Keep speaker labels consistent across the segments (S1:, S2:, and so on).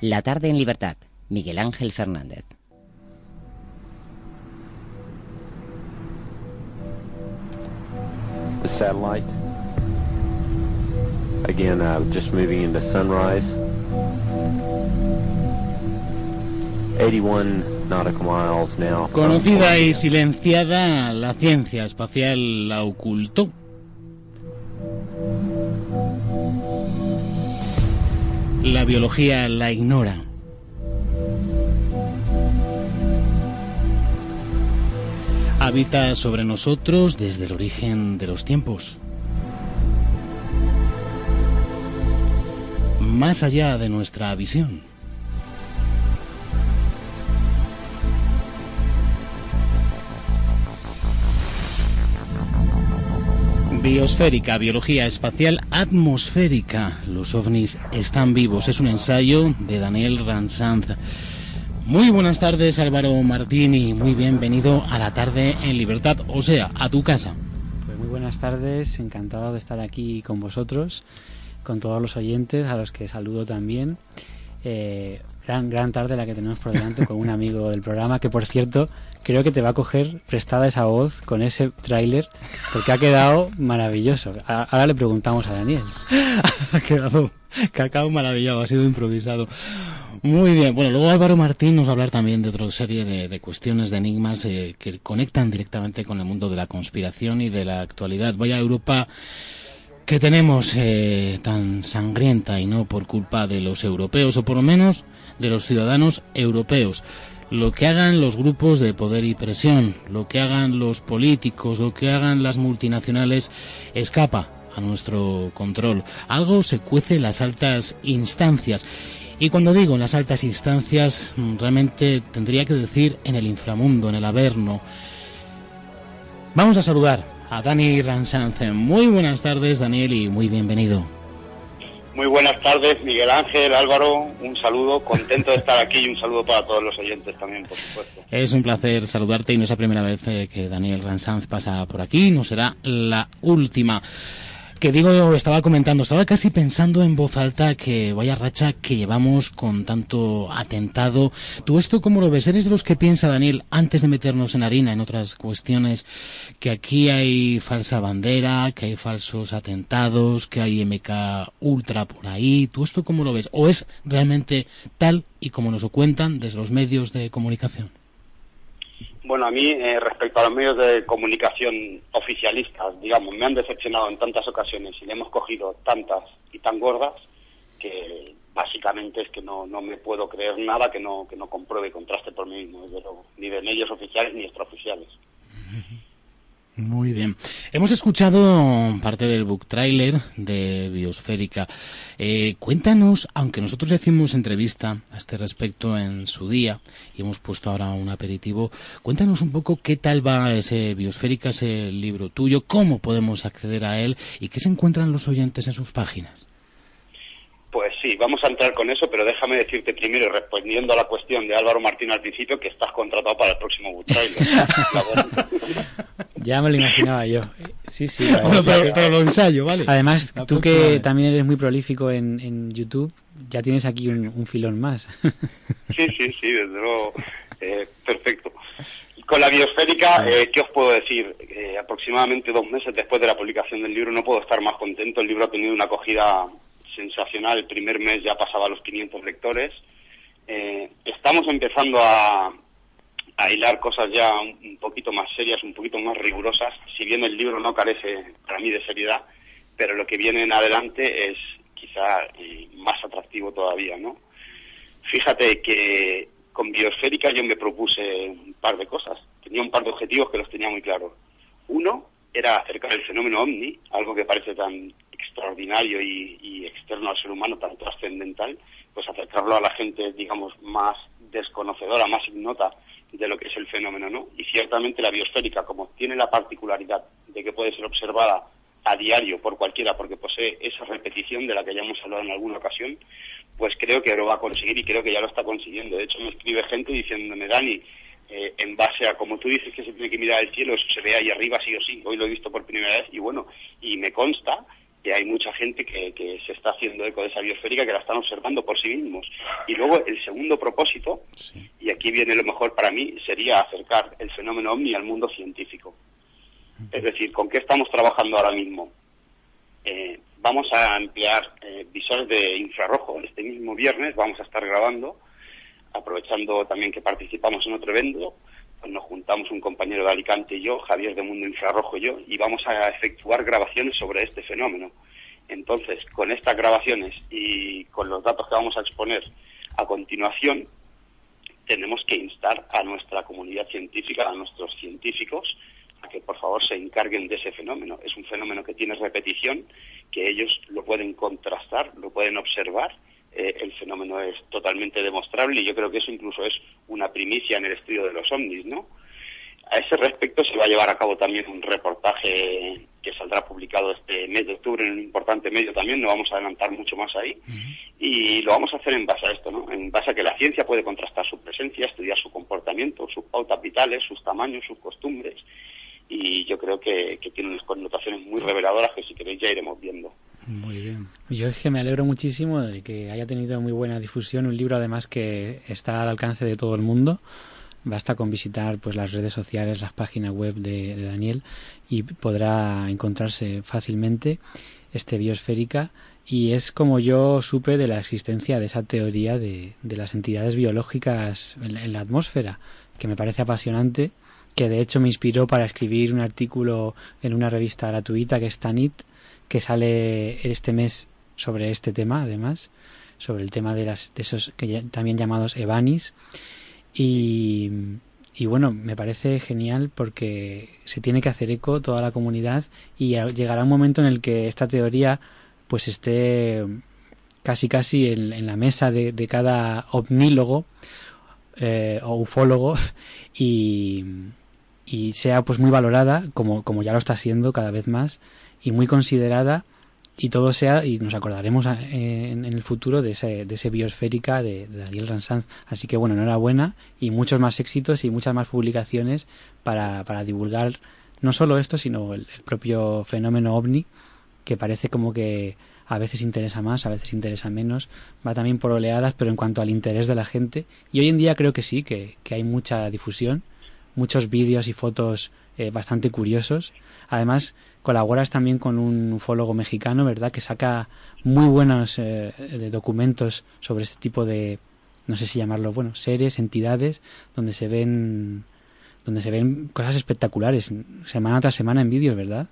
S1: La tarde en libertad. Miguel Ángel Fernández.
S2: The satellite. Again, uh, just moving into sunrise. 81 nautical miles now.
S3: Conocida y silenciada, la ciencia espacial la ocultó. La biología la ignora. Habita sobre nosotros desde el origen de los tiempos. Más allá de nuestra visión. Biosférica, biología espacial atmosférica. Los ovnis están vivos. Es un ensayo de Daniel Ransanz. Muy buenas tardes, Álvaro Martini. Muy bienvenido a la tarde en libertad, o sea, a tu casa.
S4: Pues muy buenas tardes, encantado de estar aquí con vosotros, con todos los oyentes, a los que saludo también. Eh, gran, gran tarde la que tenemos por delante con un amigo del programa, que por cierto, creo que te va a coger prestada esa voz con ese tráiler, porque ha quedado maravilloso. Ahora le preguntamos a Daniel.
S3: ha quedado cacao maravillado, ha sido improvisado. Muy bien, bueno, luego Álvaro Martín nos va a hablar también de otra serie de, de cuestiones, de enigmas eh, que conectan directamente con el mundo de la conspiración y de la actualidad. Vaya Europa que tenemos eh, tan sangrienta y no por culpa de los europeos, o por lo menos de los ciudadanos europeos. Lo que hagan los grupos de poder y presión, lo que hagan los políticos, lo que hagan las multinacionales, escapa a nuestro control. Algo se cuece en las altas instancias. Y cuando digo en las altas instancias, mm, realmente tendría que decir en el inframundo, en el averno. Vamos a saludar a Dani Ransanz. Muy buenas tardes, Daniel, y muy bienvenido.
S5: Muy buenas tardes, Miguel Ángel, Álvaro, un saludo, contento de estar aquí y un saludo para todos los oyentes también, por supuesto.
S3: Es un placer saludarte y no es la primera vez eh, que Daniel Ransanz pasa por aquí, no será la última. Que digo, estaba comentando, estaba casi pensando en voz alta que vaya racha que llevamos con tanto atentado. ¿Tú esto cómo lo ves? ¿Eres de los que piensa, Daniel, antes de meternos en harina, en otras cuestiones, que aquí hay falsa bandera, que hay falsos atentados, que hay MK Ultra por ahí? ¿Tú esto cómo lo ves? ¿O es realmente tal y como nos lo cuentan desde los medios de comunicación?
S5: Bueno, a mí, eh, respecto a los medios de comunicación oficialistas, digamos, me han decepcionado en tantas ocasiones y le hemos cogido tantas y tan gordas que básicamente es que no, no me puedo creer nada que no, que no compruebe y contraste por mí mismo, desde luego, ni de medios oficiales ni extraoficiales.
S3: Muy bien. Hemos escuchado parte del book trailer de Biosférica. Eh, cuéntanos, aunque nosotros hicimos entrevista a este respecto en su día y hemos puesto ahora un aperitivo, cuéntanos un poco qué tal va ese Biosférica, ese libro tuyo, cómo podemos acceder a él y qué se encuentran los oyentes en sus páginas.
S5: Sí, vamos a entrar con eso, pero déjame decirte primero, respondiendo a la cuestión de Álvaro Martín al principio, que estás contratado para el próximo book trailer.
S4: Ya me lo imaginaba yo. Sí, sí.
S3: Bueno, pero, lo ensayo, ¿vale?
S4: Además,
S3: La
S4: tú
S3: próxima
S4: que
S3: vez.
S4: también eres muy prolífico en, en YouTube, ya tienes aquí un, un filón más.
S5: Sí, sí, sí, desde luego. Eh, perfecto. Con la biosférica, eh, ¿qué os puedo decir? Eh, aproximadamente dos meses después de la publicación del libro no puedo estar más contento. El libro ha tenido una acogida sensacional. El primer mes ya pasaba los 500 lectores. Eh, estamos empezando a, a hilar cosas ya un, poquito más serias, un poquito más rigurosas. Si bien el libro no carece para mí de seriedad, pero lo que viene en adelante es quizá eh, más atractivo todavía, ¿no? Fíjate que con Biosférica yo me propuse un par de cosas. Tenía un par de objetivos que los tenía muy claros. Uno era acercar el fenómeno ovni, algo que parece tan extraordinario y, y externo al ser humano, tan trascendental, pues acercarlo a la gente, digamos, más desconocedora, más ignota de lo que es el fenómeno, ¿no? Y ciertamente la biosférica, como tiene la particularidad de que puede ser observada a diario por cualquiera, porque posee esa repetición de la que ya hemos hablado en alguna ocasión, pues creo que lo va a conseguir y creo que ya lo está consiguiendo. De hecho, me escribe gente diciéndome, Dani, eh, en base a como tú dices que se tiene que mirar el cielo, eso se ve ahí arriba sí o sí, hoy lo he visto por primera vez y bueno, y me consta que hay mucha gente que, que, se está haciendo eco de esa biosférica, que la están observando por sí mismos. Y luego el segundo propósito, y aquí viene lo mejor para mí, sería acercar el fenómeno ovni al mundo científico. Es decir, ¿con qué estamos trabajando ahora mismo? Eh, vamos a emplear eh, visores de infrarrojo. Este mismo viernes vamos a estar grabando, aprovechando también que participamos en otro evento, nos juntamos un compañero de Alicante y yo, Javier de Mundo Infrarrojo y yo, y vamos a efectuar grabaciones sobre este fenómeno. Entonces, con estas grabaciones y con los datos que vamos a exponer a continuación, tenemos que instar a nuestra comunidad científica, a nuestros científicos, a que por favor se encarguen de ese fenómeno. Es un fenómeno que tiene repetición, que ellos lo pueden contrastar, lo pueden observar eh, el fenómeno es totalmente demostrable y yo creo que eso incluso es una primicia en el estudio de los ovnis, ¿no? A ese respecto se va a llevar a cabo también un reportaje que saldrá publicado este mes de octubre en un importante medio también, no vamos a adelantar mucho más ahí, y lo vamos a hacer en base a esto, ¿no? En base a que la ciencia puede contrastar su presencia, estudiar su comportamiento, sus pautas vitales, sus tamaños, sus costumbres, y yo creo que, que tiene unas connotaciones muy reveladoras que si queréis ya iremos viendo.
S4: Muy bien. Yo es que me alegro muchísimo de que haya tenido muy buena difusión, un libro además que está al alcance de todo el mundo. Basta con visitar pues las redes sociales, las páginas web de, Daniel y podrá encontrarse fácilmente este biosférica y es como yo supe de la existencia de esa teoría de, las entidades biológicas en la atmósfera, que me parece apasionante, que de hecho me inspiró para escribir un artículo en una revista gratuita que es Tanit, que sale este mes sobre este tema, además, sobre el tema de, las, de esos que también llamados Evanis. Y, y bueno, me parece genial porque se tiene que hacer eco toda la comunidad y llegará un momento en el que esta teoría pues esté casi casi en, la mesa de, cada ovnílogo eh, o ufólogo y, y sea pues muy valorada como, como ya lo está siendo cada vez más y muy considerada y todo sea, y nos acordaremos en, el futuro de ese, de ese biosférica de, Daniel Ransanz. Así que bueno, enhorabuena y muchos más éxitos y muchas más publicaciones para, para divulgar no solo esto, sino el, propio fenómeno ovni, que parece como que a veces interesa más, a veces interesa menos, va también por oleadas, pero en cuanto al interés de la gente, y hoy en día creo que sí, que, que hay mucha difusión, muchos vídeos y fotos eh, bastante curiosos. Además, colaboras también con un ufólogo mexicano, ¿verdad? Que saca muy buenos eh, documentos sobre este tipo de, no sé si llamarlo, bueno, seres, entidades, donde se ven, donde se ven cosas espectaculares, semana tras semana en vídeos, ¿verdad?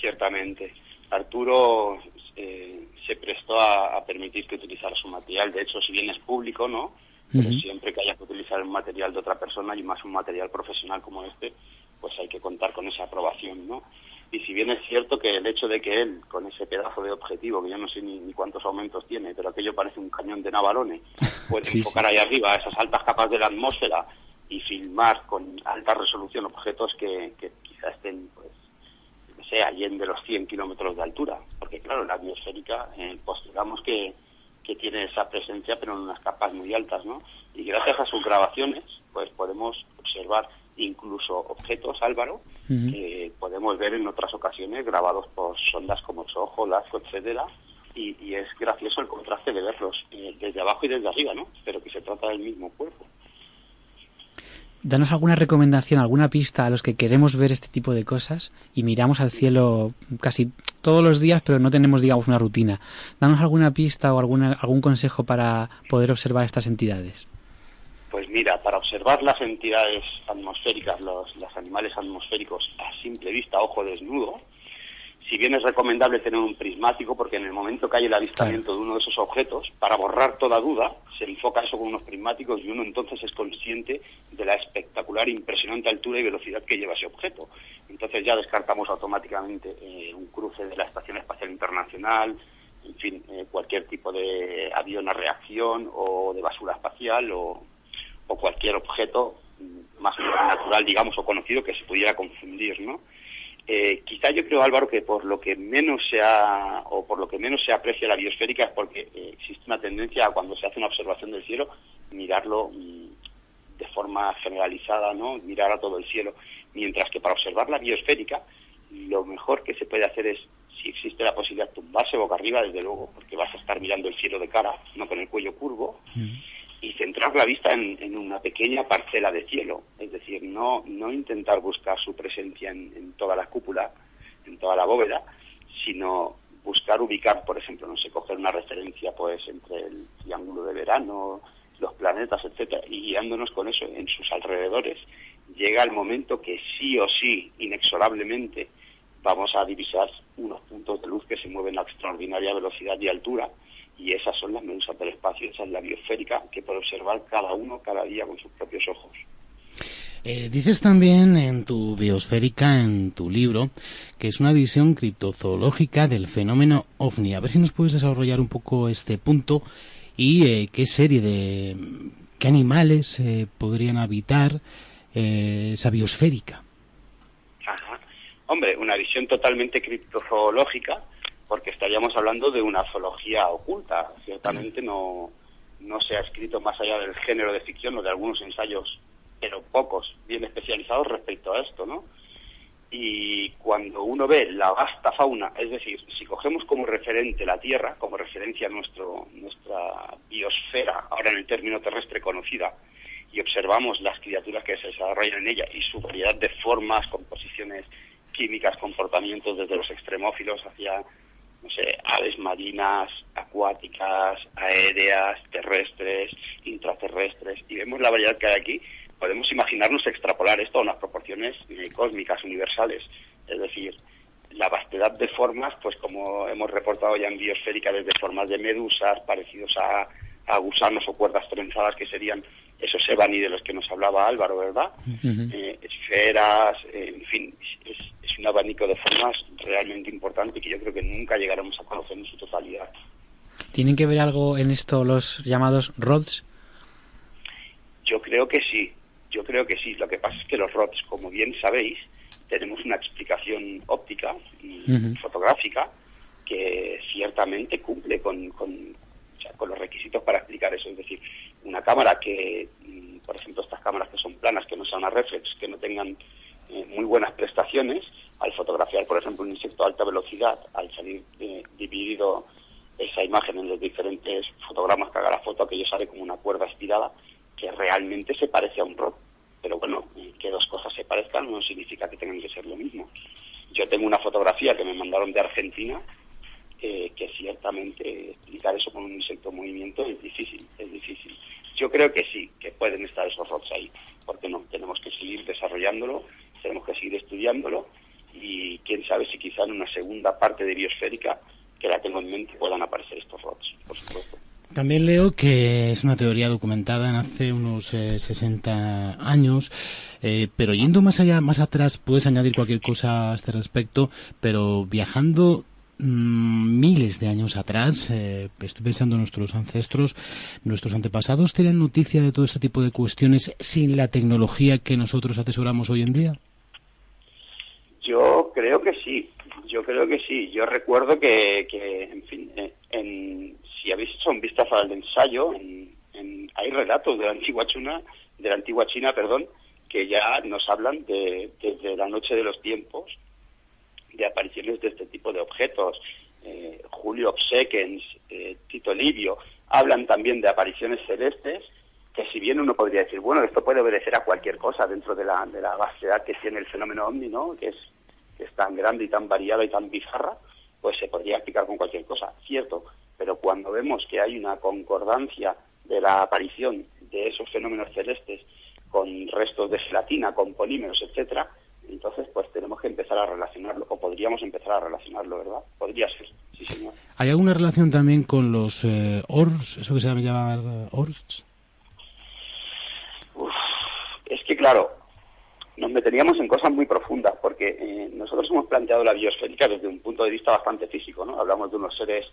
S5: Ciertamente. Arturo eh, se prestó a, permitir que utilizara su material. De hecho, si bien es público, ¿no? Pero siempre que haya que utilizar un material de otra persona y más un material profesional como este, pues hay que contar con esa aprobación, ¿no? Y si bien es cierto que el hecho de que él, con ese pedazo de objetivo, que yo no sé ni, cuántos aumentos tiene, pero aquello parece un cañón de Navarone, puede enfocar ahí arriba, a esas altas capas de la atmósfera, y filmar con alta resolución objetos que, que quizá estén, pues, no sé, allende los 100 kilómetros de altura. Porque, claro, la atmosférica, eh, postulamos que, que tiene esa presencia, pero en unas capas muy altas, ¿no? Y gracias a sus grabaciones, pues podemos observar incluso objetos, Álvaro, que podemos ver en otras ocasiones grabados por sondas como Soho, Lasco, etcétera, y, es gracioso el contraste de verlos eh, desde abajo y desde arriba, ¿no? Pero que se trata del mismo cuerpo.
S4: Danos alguna recomendación, alguna pista a los que queremos ver este tipo de cosas y miramos al cielo casi todos los días, pero no tenemos, digamos, una rutina. Danos alguna pista o alguna, algún consejo para poder observar estas entidades.
S5: Pues mira, para observar las entidades atmosféricas, los, animales atmosféricos a simple vista, ojo desnudo, si bien es recomendable tener un prismático, porque en el momento que hay el avistamiento de uno de esos objetos, para borrar toda duda, se enfoca eso con unos prismáticos y uno entonces es consciente de la espectacular, impresionante altura y velocidad que lleva ese objeto. Entonces ya descartamos automáticamente eh, un cruce de la Estación Espacial Internacional, en fin, eh, cualquier tipo de avión a reacción o de basura espacial o o cualquier objeto más natural, digamos, o conocido que se pudiera confundir, ¿no? Eh, quizá yo creo, Álvaro, que por lo que menos se ha, o por lo que menos se aprecia la biosférica es porque eh, existe una tendencia a cuando se hace una observación del cielo, mirarlo mm, de forma generalizada, ¿no? Mirar a todo el cielo. Mientras que para observar la biosférica, lo mejor que se puede hacer es si existe la posibilidad tumbarse boca arriba, desde luego, porque vas a estar mirando el cielo de cara, no con el cuello curvo, y centrar la vista en, una pequeña parcela de cielo, es decir, no, no intentar buscar su presencia en, toda la cúpula, en toda la bóveda, sino buscar ubicar, por ejemplo, no sé, coger una referencia pues entre el triángulo de verano, los planetas, etcétera, y guiándonos con eso en sus alrededores, llega el momento que sí o sí, inexorablemente, vamos a divisar unos puntos de luz que se mueven a extraordinaria velocidad y altura, y esas son las medusas del espacio, esa es la biosférica que puede observar cada uno cada día con sus propios ojos.
S3: Eh, dices también en tu biosférica, en tu libro, que es una visión criptozoológica del fenómeno ovni. A ver si nos puedes desarrollar un poco este punto y eh, qué serie de qué animales eh, podrían habitar esa biosférica.
S5: Ajá. Hombre, una visión totalmente criptozoológica porque estaríamos hablando de una zoología oculta. Ciertamente no, no se ha escrito más allá del género de ficción o de algunos ensayos, pero pocos, bien especializados respecto a esto, ¿no? Y cuando uno ve la vasta fauna, es decir, si cogemos como referente la Tierra, como referencia nuestro, nuestra biosfera, ahora en el término terrestre conocida, y observamos las criaturas que se desarrollan en ella y su variedad de formas, composiciones químicas, comportamientos desde los extremófilos hacia no sé, aves marinas, acuáticas, aéreas, terrestres, intraterrestres, y vemos la variedad que hay aquí, podemos imaginarnos extrapolar esto a unas proporciones eh, cósmicas universales. Es decir, la vastedad de formas, pues como hemos reportado ya en biosférica, desde formas de medusas, parecidos a, gusanos o cuerdas trenzadas, que serían esos ebani de los que nos hablaba Álvaro, ¿verdad? Eh, esferas, eh, en fin, es, un abanico de formas realmente importante que yo creo que nunca llegaremos a conocer en su totalidad.
S4: ¿Tienen que ver algo en esto los llamados rods?
S5: Yo creo que sí, yo creo que sí. Lo que pasa es que los rods, como bien sabéis, tenemos una explicación óptica y fotográfica que ciertamente cumple con, con, con los requisitos para explicar eso. Es decir, una cámara que, por ejemplo, estas cámaras que son planas, que no sean una reflex, que no tengan eh, muy buenas prestaciones, al fotografiar, por ejemplo, un insecto a alta velocidad, al salir eh, dividido esa imagen en los diferentes fotogramas que haga la foto, aquello sale como una cuerda estirada que realmente se parece a un rod. Pero bueno, que dos cosas se parezcan no significa que tengan que ser lo mismo. Yo tengo una fotografía que me mandaron de Argentina eh, que ciertamente explicar eso con un insecto en movimiento es difícil, es difícil. Yo creo que sí, que pueden estar esos rods ahí, porque no, tenemos que seguir desarrollándolo, tenemos que seguir estudiándolo y quién sabe si quizá en una segunda parte de biosférica, que la tengo en mente, puedan aparecer estos rods, por supuesto.
S3: También leo que es una teoría documentada en hace unos 60 eh, años, eh, pero yendo más allá, más atrás, puedes añadir cualquier cosa a este respecto, pero viajando mm, de años atrás, eh, estoy pensando en nuestros ancestros, nuestros antepasados tienen noticia de todo este tipo de cuestiones sin la tecnología que nosotros atesoramos hoy en día.
S5: Yo creo que sí, yo creo que sí. Yo recuerdo que, en fin, en, si habéis hecho un vistazo al ensayo, hay relatos de la antigua China, de la antigua China, perdón, que ya nos hablan de, desde la noche de los tiempos de apariciones de este tipo de objetos. Eh, Julio Obsequens, eh, Tito Livio, hablan también de apariciones celestes, que si bien uno podría decir, bueno, esto puede obedecer a cualquier cosa dentro de la, de la vastedad que tiene el fenómeno ovni, ¿no? Que es, que es tan grande y tan variada y tan bizarra, pues se podría explicar con cualquier cosa. Cierto, pero cuando vemos que hay una concordancia de la aparición de esos fenómenos celestes con restos de gelatina, con polímeros, etcétera, entonces pues tenemos que empezar a relacionarlo, o podríamos empezar a relacionarlo, ¿verdad? Podría ser, sí señor.
S3: ¿Hay alguna relación también con los eh, ORS, eso que se llama eh, ORS?
S5: es que claro, nos meteríamos en cosas muy profundas, porque eh, nosotros hemos planteado la biosférica desde un punto de vista bastante físico, ¿no? Hablamos de unos seres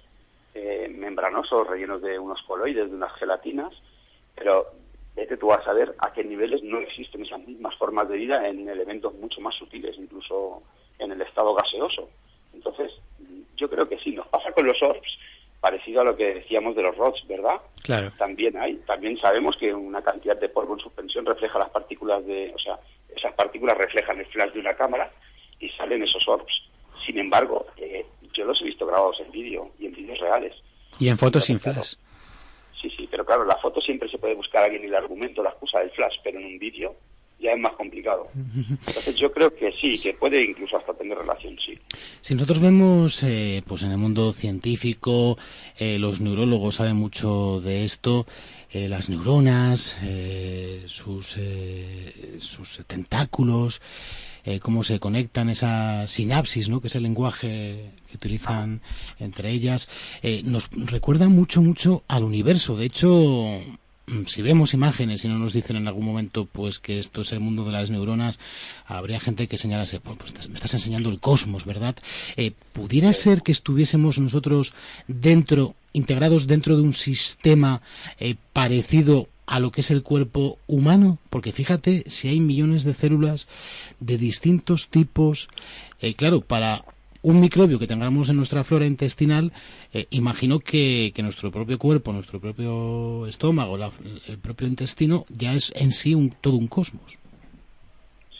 S5: eh, membranosos rellenos de unos coloides, de unas gelatinas, pero vete tú a saber a qué niveles no existen esas mismas formas de vida en elementos mucho más sutiles, incluso en el estado gaseoso. Entonces, yo creo que sí, nos pasa con los orbs, parecido a lo que decíamos de los rods, ¿verdad?
S4: Claro.
S5: También hay, también sabemos que una cantidad de polvo en suspensión refleja las partículas de, o sea, esas partículas reflejan el flash de una cámara y salen esos orbs. Sin embargo, eh, yo grabados en vídeo y en vídeos reales.
S4: Y en fotos sin
S5: Claro. Sí, sí, pero claro, la foto siempre se puede buscar aquí en el argumento, la excusa del flash, pero en un vídeo ya es más complicado. Entonces yo creo que sí, que puede incluso hasta tener relación, sí.
S3: Si nosotros vemos, eh, pues en el mundo científico, eh, los neurólogos saben mucho de esto, eh, las neuronas, eh, sus, sus tentáculos, eh, cómo se conectan esa sinapsis, ¿no? que es el lenguaje que utilizan entre ellas, eh, nos recuerda mucho, mucho al universo. De hecho, mm, si vemos imágenes y no nos dicen en algún momento pues que esto es el mundo de las neuronas, habría gente que señalase, pues, pues, me estás enseñando el cosmos, ¿verdad? Eh, ¿Pudiera ser que estuviésemos nosotros dentro, integrados dentro de un sistema eh, parecido a lo que es el cuerpo humano? Porque fíjate, si hay millones de células de distintos tipos, eh, claro, para un microbio que tengamos en nuestra flora intestinal, eh, imagino que, que nuestro propio cuerpo, nuestro propio estómago, la- el propio intestino, ya es en sí un, todo un cosmos.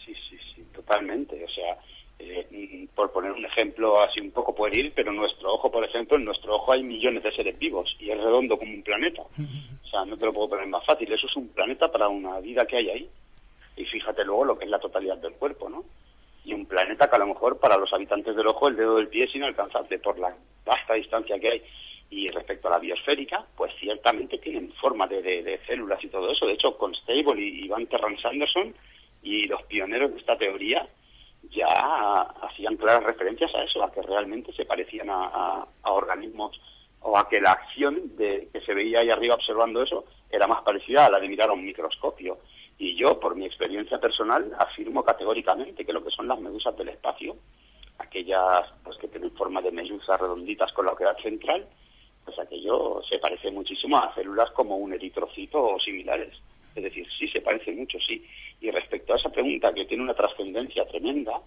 S5: Sí, sí, sí, totalmente. O sea, eh, mm, por poner un ejemplo así un poco pueril, pero nuestro ojo, por ejemplo, en nuestro ojo hay millones de seres vivos y es redondo como un planeta. O sea, no te lo puedo poner más fácil. Eso es un planeta para una vida que hay ahí. Y fíjate luego lo que es la totalidad del cuerpo, ¿no? Y un planeta que a lo mejor para los habitantes del ojo el dedo del pie es inalcanzable por la vasta distancia que hay. Y respecto a la biosférica, pues ciertamente tienen forma de, de- células y todo eso. De hecho, Constable y, Van Terran Sanderson y los pioneros de esta teoría ya hacían claras referencias a eso, a que realmente se parecían a organismos o a que la acción de que se veía ahí arriba observando eso era más parecida a la de mirar a un microscopio. Y yo, por mi experiencia personal, afirmo categóricamente que lo que son las medusas del espacio, aquellas pues que tienen forma de medusas redonditas con la oquedad central, pues aquello se parece muchísimo a células como un eritrocito o similares. Es decir, sí se parece mucho, sí. Y respecto a esa pregunta que tiene una trascendencia tremenda,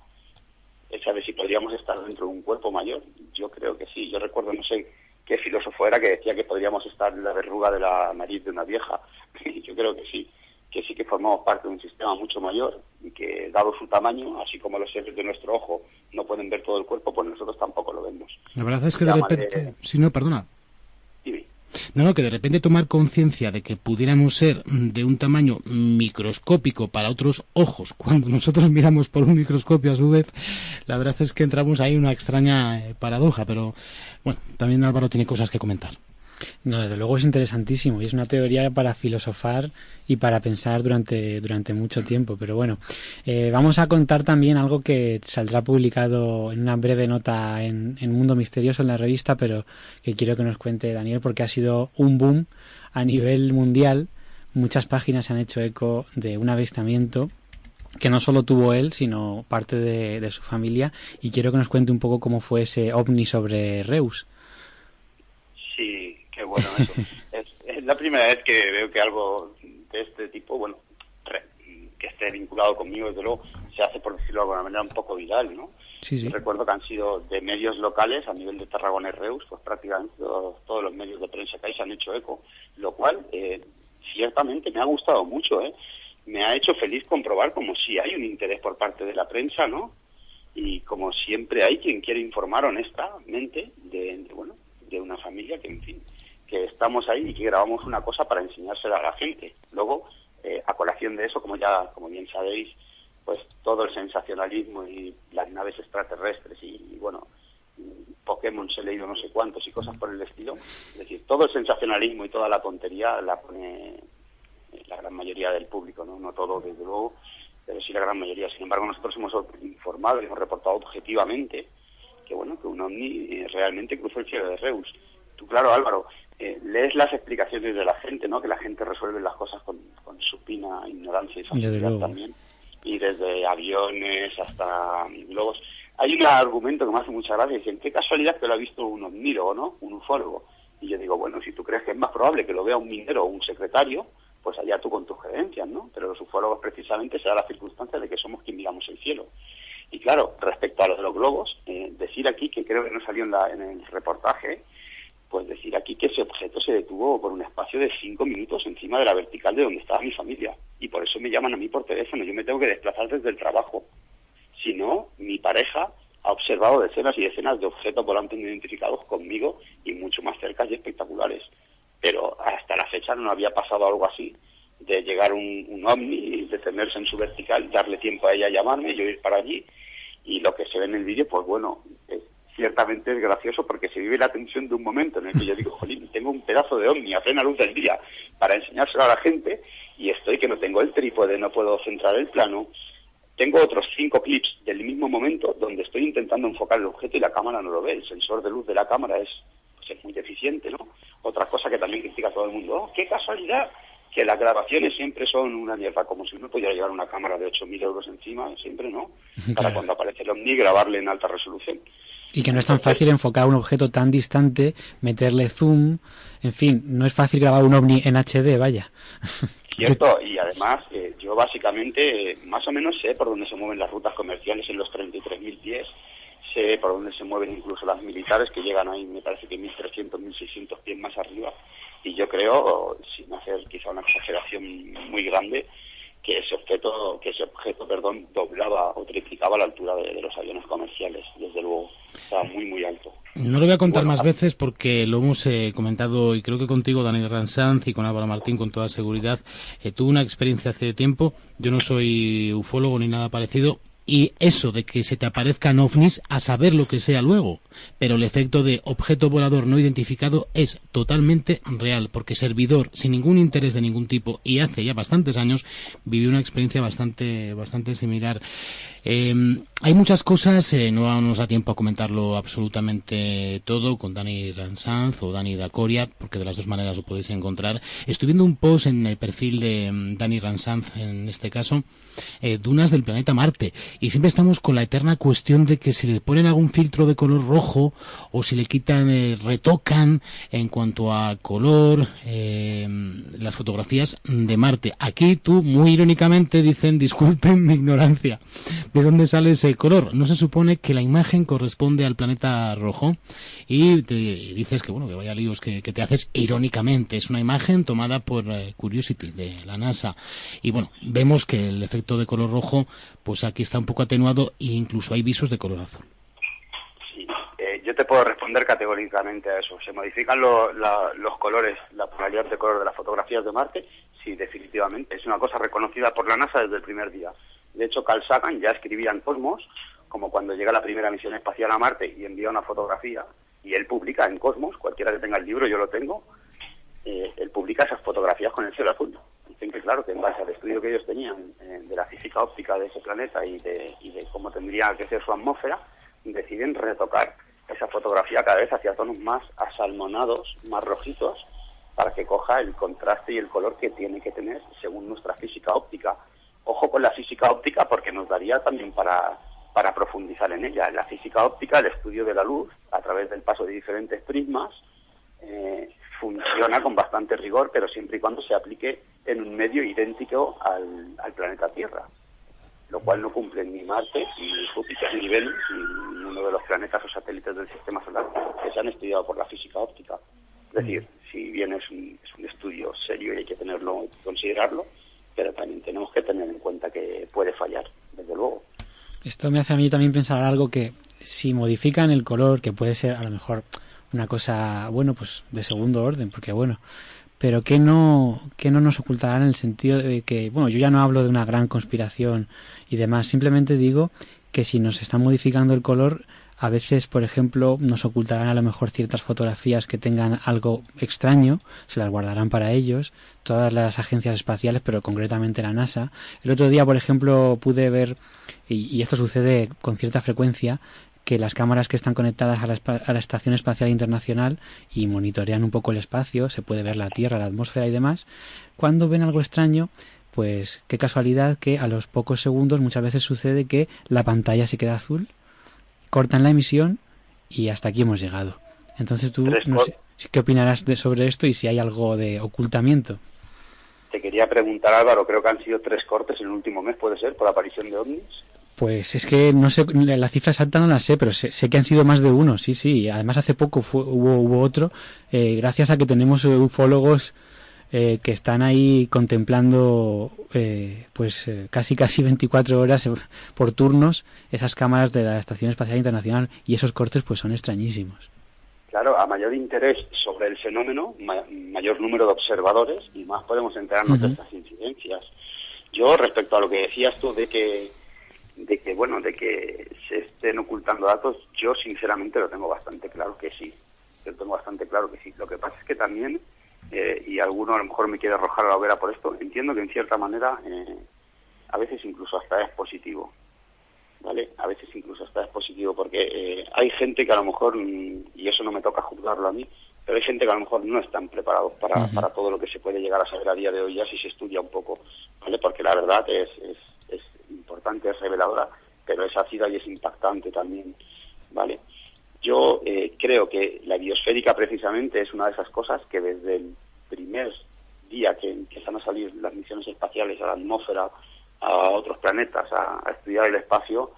S5: esa de si podríamos estar dentro de un cuerpo mayor, yo creo que sí. Yo recuerdo, no sé qué filósofo era que decía que podríamos estar en la verruga de la nariz de una vieja. Y yo creo que sí, que sí que formamos parte de un sistema mucho mayor y que, dado su tamaño, así como los seres de nuestro ojo no pueden ver todo el cuerpo, pues nosotros tampoco lo vemos.
S3: La verdad es que de repente... Si no, perdona. No, no, que de repente tomar conciencia de que pudiéramos ser de un tamaño microscópico para otros ojos, cuando nosotros miramos por un microscopio a su vez, la verdad es que entramos ahí en una extraña eh, paradoja, pero bueno, también Álvaro tiene cosas que comentar.
S4: No, desde luego es interesantísimo y es una teoría para filosofar y para pensar durante, durante mucho tiempo. Pero bueno, eh, vamos a contar también algo que saldrá publicado en una breve nota en, en Mundo Misterioso en la revista, pero que quiero que nos cuente Daniel porque ha sido un boom a nivel mundial. Muchas páginas se han hecho eco de un avistamiento que no solo tuvo él, sino parte de, de su familia. Y quiero que nos cuente un poco cómo fue ese ovni sobre Reus.
S5: Bueno eso. es, es la primera vez que veo que algo de este tipo, bueno, re- que esté vinculado conmigo, desde luego, se hace, por decirlo de alguna manera, un poco viral, ¿no?
S4: Sí, sí.
S5: Recuerdo que han sido de medios locales a nivel de Tarragona y Reus, pues prácticamente todos, todos los medios de prensa que hay se han hecho eco, lo cual eh, ciertamente me ha gustado mucho, ¿eh? Me ha hecho feliz comprobar como si hay un interés por parte de la prensa, ¿no? Y como siempre hay quien quiere informar honestamente de, de, bueno, de una familia que, en fin, que estamos ahí y que grabamos una cosa para enseñársela a la gente. Luego, eh, a colación de eso, como ya, como bien sabéis, pues todo el sensacionalismo y las naves extraterrestres y, bueno, Pokémon se he leído no sé cuántos y cosas por el estilo. Es decir, todo el sensacionalismo y toda la tontería la pone la gran mayoría del público, ¿no? No todo, desde luego, pero sí la gran mayoría. Sin embargo, nosotros hemos informado y hemos reportado objetivamente que, bueno, que un ovni eh, realmente cruzó el cielo de Reus. Tú, claro, Álvaro, eh, lees las explicaciones de la gente, ¿no? Que la gente resuelve las cosas con, con supina ignorancia y facilidad también. Y desde aviones hasta globos. Hay un argumento que me hace mucha gracia. Dicen, qué casualidad que lo ha visto un omnílogo, ¿no? Un ufólogo. Y yo digo, bueno, si tú crees que es más probable que lo vea un minero o un secretario, pues allá tú con tus creencias, ¿no? Pero los ufólogos precisamente se da la circunstancia de que somos quien miramos el cielo. Y claro, respecto a lo de los globos, eh, decir aquí, que creo que no salió en, la, en el reportaje, pues decir aquí que ese objeto se detuvo por un espacio de cinco minutos encima de la vertical de donde estaba mi familia. Y por eso me llaman a mí por teléfono. Yo me tengo que desplazar desde el trabajo. Si no, mi pareja ha observado decenas y decenas de objetos volantes identificados conmigo y mucho más cerca y espectaculares. Pero hasta la fecha no había pasado algo así, de llegar un, un ovni, detenerse en su vertical, darle tiempo a ella a llamarme, yo ir para allí, y lo que se ve en el vídeo, pues bueno, ciertamente es gracioso porque se vive la tensión de un momento en el que yo digo, jolín, tengo un pedazo de ovni a plena luz del día para enseñárselo a la gente y estoy que no tengo el trípode, no puedo centrar el plano. Tengo otros cinco clips del mismo momento donde estoy intentando enfocar el objeto y la cámara no lo ve. El sensor de luz de la cámara es, pues es muy deficiente, ¿no? Otra cosa que también critica todo el mundo, oh, qué casualidad que las grabaciones siempre son una mierda, como si uno pudiera llevar una cámara de 8.000 euros encima, siempre no, para cuando aparece el ovni grabarle en alta resolución.
S4: Y que no es tan fácil enfocar un objeto tan distante, meterle zoom, en fin, no es fácil grabar un ovni en HD, vaya.
S5: Cierto, y además eh, yo básicamente más o menos sé por dónde se mueven las rutas comerciales en los 33.000 pies, sé por dónde se mueven incluso las militares que llegan ahí, me parece que 1.300, 1.600 pies más arriba, y yo creo, sin hacer quizá una exageración muy grande, que ese objeto, que ese objeto, perdón, doblaba o triplicaba la altura de, los aviones comerciales, desde luego, estaba muy muy alto.
S3: No lo voy a contar más veces porque lo hemos eh, comentado y creo que contigo, Daniel Ransanz, y con Álvaro Martín con toda seguridad. Eh, tuve una experiencia hace tiempo. Yo no soy ufólogo ni nada parecido, y eso de que se te aparezcan ovnis a saber lo que sea luego. Pero el efecto de objeto volador no identificado es totalmente real, porque Servidor, sin ningún interés de ningún tipo, y hace ya bastantes años, vivió una experiencia bastante, bastante similar. Em, hay muchas cosas, eh, no nos da tiempo a comentarlo absolutamente todo con Dani Ransanz o Dani Dacoria, porque de las dos maneras lo podéis encontrar. Estoy viendo un post en el perfil de em, Dani Ransanz, en este caso, eh, dunas del planeta Marte. Y siempre estamos con la eterna cuestión de que si le ponen algún filtro de color rojo o si le quitan, eh, retocan en cuanto a color em, las fotografías de Marte. Aquí tú, muy irónicamente, dicen, disculpen mi ignorancia de dónde sale ese color. No se supone que la imagen corresponde al planeta rojo y te dices que bueno que vaya líos que, te haces irónicamente. Es una imagen tomada por eh, Curiosity de la NASA y bueno vemos que el efecto de color rojo pues aquí está un poco atenuado e incluso hay visos de color azul.
S5: Eh, yo te puedo responder categóricamente a eso. Se modifican los colores, la tonalidad de color de las fotografías de Marte. Sí, definitivamente. Es una cosa reconocida por la NASA desde el primer día. De hecho, Carl Sagan ya escribía en Cosmos, como cuando llega la primera misión espacial a Marte y envía una fotografía, y él publica en Cosmos, cualquiera que tenga el libro, yo lo tengo, eh, él publica esas fotografías con el cielo azul. Dicen que, claro, que en base al estudio que ellos tenían eh, de la física óptica de ese planeta y de, y de cómo tendría que ser su atmósfera, deciden retocar esa fotografía cada vez hacia tonos más asalmonados, más rojitos, para que coja el contraste y el color que tiene que tener según nuestra física óptica ojo con la física óptica porque nos daría también para, para profundizar en ella. La física óptica, el estudio de la luz a través del paso de diferentes prismas, eh, funciona con bastante rigor, pero siempre y cuando se aplique en un medio idéntico al, al planeta Tierra, lo cual no cumple ni Marte, ni Júpiter, ni Venus, ni uno de los planetas o satélites del sistema solar que se han estudiado por la física óptica. Es decir, si bien es un, es un estudio serio y hay que tenerlo, considerarlo, pero también tenemos que tener en cuenta que puede fallar, desde luego.
S4: Esto me hace a mí también pensar algo que si modifican el color, que puede ser a lo mejor una cosa, bueno, pues de segundo orden, porque bueno, pero que no, que no nos ocultarán en el sentido de que, bueno, yo ya no hablo de una gran conspiración y demás, simplemente digo que si nos están modificando el color, a veces, por ejemplo, nos ocultarán a lo mejor ciertas fotografías que tengan algo extraño, se las guardarán para ellos, todas las agencias espaciales, pero concretamente la NASA. El otro día, por ejemplo, pude ver, y, esto sucede con cierta frecuencia, que las cámaras que están conectadas a la, a la, Estación Espacial Internacional y monitorean un poco el espacio, se puede ver la Tierra, la atmósfera y demás, cuando ven algo extraño, pues qué casualidad que a los pocos segundos muchas veces sucede que la pantalla se queda azul cortan la emisión y hasta aquí hemos llegado. Entonces tú, no sé, ¿qué opinarás de, sobre esto y si hay algo de ocultamiento?
S5: Te quería preguntar, Álvaro, creo que han sido tres cortes en el último mes, ¿puede ser, por aparición de ovnis?
S4: Pues es que no sé, la cifra exacta no la sé, pero sé, que han sido más de uno, sí, sí. Además hace poco hubo, hubo otro, eh, gracias a que tenemos ufólogos eh, que están ahí contemplando eh, pues eh, casi casi 24 horas por turnos esas cámaras de la Estación Espacial Internacional y esos cortes pues son extrañísimos.
S5: Claro, a mayor interés sobre el fenómeno, mayor número de observadores y más podemos enterarnos de estas incidencias. Yo respecto a lo que decías tú de que de que bueno de que se estén ocultando datos, yo sinceramente lo tengo bastante claro que sí. Yo tengo bastante claro que sí. Lo que pasa es que también eh, y alguno a lo mejor me quiere arrojar a la hoguera por esto, entiendo que en cierta manera eh, a veces incluso hasta es positivo, ¿vale? A veces incluso hasta es positivo porque eh, hay gente que a lo mejor, mm, y eso no me toca juzgarlo a mí, pero hay gente que a lo mejor no están preparados para, para todo lo que se puede llegar a saber a día de hoy ya si se estudia un poco, ¿vale? Porque la verdad es, es, es importante, es reveladora, pero es ácida y es impactante también, ¿vale? Yo eh, creo que la biosférica precisamente es una de esas cosas que desde el primer día que empiezan a salir las misiones espaciales a la atmósfera, a otros planetas, a, estudiar el espacio,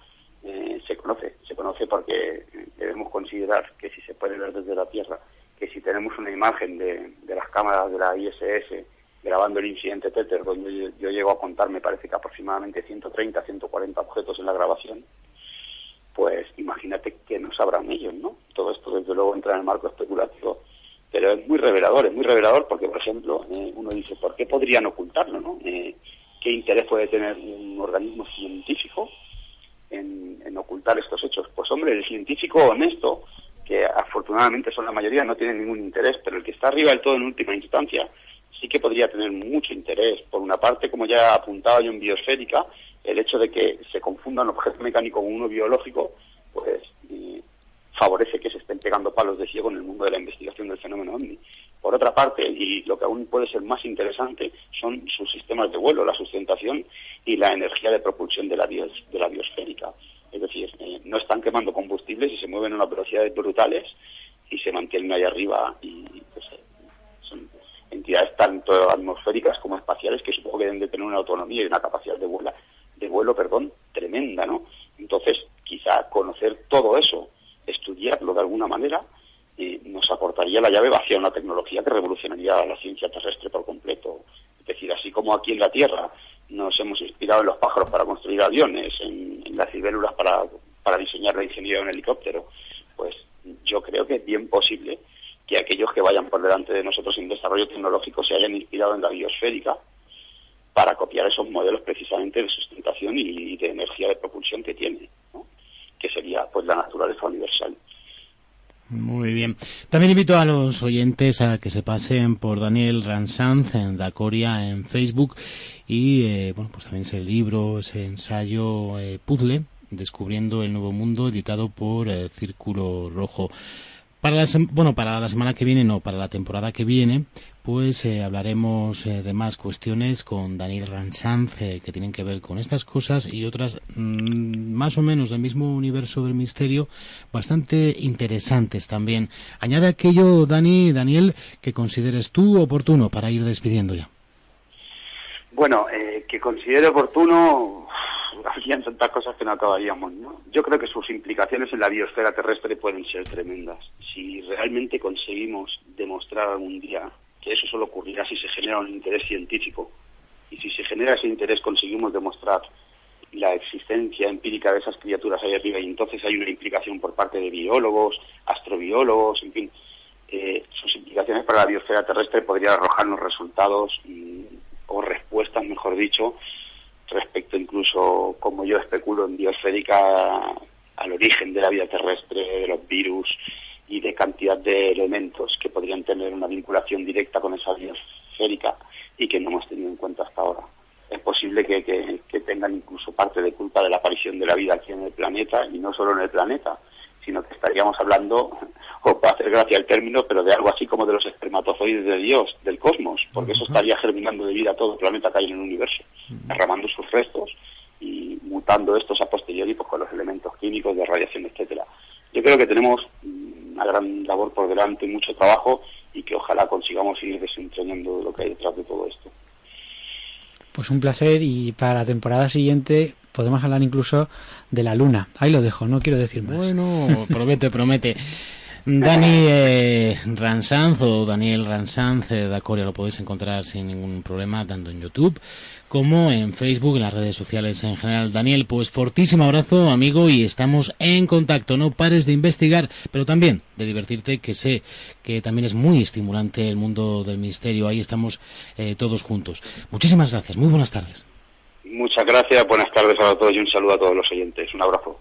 S5: eh, se conoce. Se conoce porque debemos considerar que si se puede ver desde la Tierra, que si tenemos una imagen de, las cámaras de la ISS grabando el incidente Tether, donde yo, yo llego a contar, me parece que aproximadamente 130, 140 objetos en la grabación, pues imagínate que no sabrán ellos, ¿no? Todo esto desde luego entra en el marco especulativo, pero es muy revelador, es muy revelador porque, por ejemplo, eh, uno dice, ¿por qué podrían ocultarlo, no? Eh, ¿Qué interés puede tener un organismo científico en, en, ocultar estos hechos? Pues hombre, el científico honesto, que afortunadamente son la mayoría, no tiene ningún interés, pero el que está arriba del todo en última instancia sí que podría tener mucho interés. Por una parte, como ya apuntaba yo en biosférica, el hecho de que se confunda un objeto mecánico con uno biológico, pues favorece que se estén pegando palos de ciego en el mundo de la investigación del fenómeno OVNI. Por otra parte, y lo que aún puede ser más interesante, son sus sistemas de vuelo, la sustentación y la energía de propulsión de la, bios, de la biosférica. Es decir, eh, no están quemando combustibles y se mueven a unas velocidades brutales y se mantienen ahí arriba y pues, son entidades tanto atmosféricas como espaciales que supongo que deben de tener una autonomía y una capacidad de vuelo de vuelo, perdón, tremenda, ¿no? Entonces, quizá conocer todo eso, estudiarlo de alguna manera, eh, nos aportaría la llave hacia una tecnología que revolucionaría la ciencia terrestre por completo. Es decir, así como aquí en la Tierra nos hemos inspirado en los pájaros para construir aviones, en, las libélulas para diseñar la ingeniería de un helicóptero, pues yo creo que es bien posible que aquellos que vayan por delante de nosotros en desarrollo tecnológico se hayan inspirado en la biosférica para copiar esos modelos precisamente de sustentación y de energía de propulsión que tiene, que sería pues la naturaleza universal.
S3: Muy bien. También invito a los oyentes a que se pasen por Daniel Ransanz en Dacoria en Facebook y eh, bueno pues también ese libro, ese ensayo eh, puzzle descubriendo el nuevo mundo editado por eh, Círculo Rojo. Para la, bueno, para la semana que viene, no, para la temporada que viene, pues eh, hablaremos eh, de más cuestiones con Daniel Ransanz eh, que tienen que ver con estas cosas y otras mm, más o menos del mismo universo del misterio, bastante interesantes también. Añade aquello, Dani, Daniel, que consideres tú oportuno para ir despidiendo ya.
S5: Bueno, que considere oportuno, habrían tantas cosas que no acabaríamos, ¿no? Yo creo que sus implicaciones en la biosfera terrestre pueden ser tremendas. Si realmente conseguimos demostrar algún día que eso solo ocurrirá si se genera un interés científico. Y si se genera ese interés conseguimos demostrar la existencia empírica de esas criaturas ahí arriba y entonces hay una implicación por parte de biólogos, astrobiólogos, en fin, eh, sus implicaciones para la biosfera terrestre podrían arrojarnos resultados mm, o respuestas, mejor dicho, respecto incluso, como yo especulo en biosférica, al origen de la vida terrestre, de los virus, y de cantidad de elementos que podrían tener una vinculación directa con esa biosférica y que no hemos tenido en cuenta hasta ahora. Es posible que, que, tengan incluso parte de culpa de la aparición de la vida aquí en el planeta y no solo en el planeta, sino que estaríamos hablando, o para hacer gracia el término, pero de algo así como de los espermatozoides de Dios, del cosmos, porque eso estaría germinando de vida todo el planeta que hay en el universo, derramando sus restos y mutando estos a posteriori pues, con los elementos químicos de radiación, etcétera. Yo creo que tenemos una gran labor por delante, mucho trabajo y que ojalá consigamos ir desentrañando lo que hay detrás de todo esto.
S4: Pues un placer y para la temporada siguiente podemos hablar incluso de la luna. Ahí lo dejo, no quiero decir más.
S3: Bueno, promete, promete. Dani eh, Ransanz o Daniel Ransanz de Acoria lo podéis encontrar sin ningún problema tanto en YouTube como en Facebook, en las redes sociales en general. Daniel, pues fortísimo abrazo, amigo, y estamos en contacto. No pares de investigar, pero también de divertirte, que sé que también es muy estimulante el mundo del misterio. Ahí estamos eh, todos juntos. Muchísimas gracias. Muy buenas tardes.
S5: Muchas gracias, buenas tardes a todos y un saludo a todos los oyentes. Un abrazo.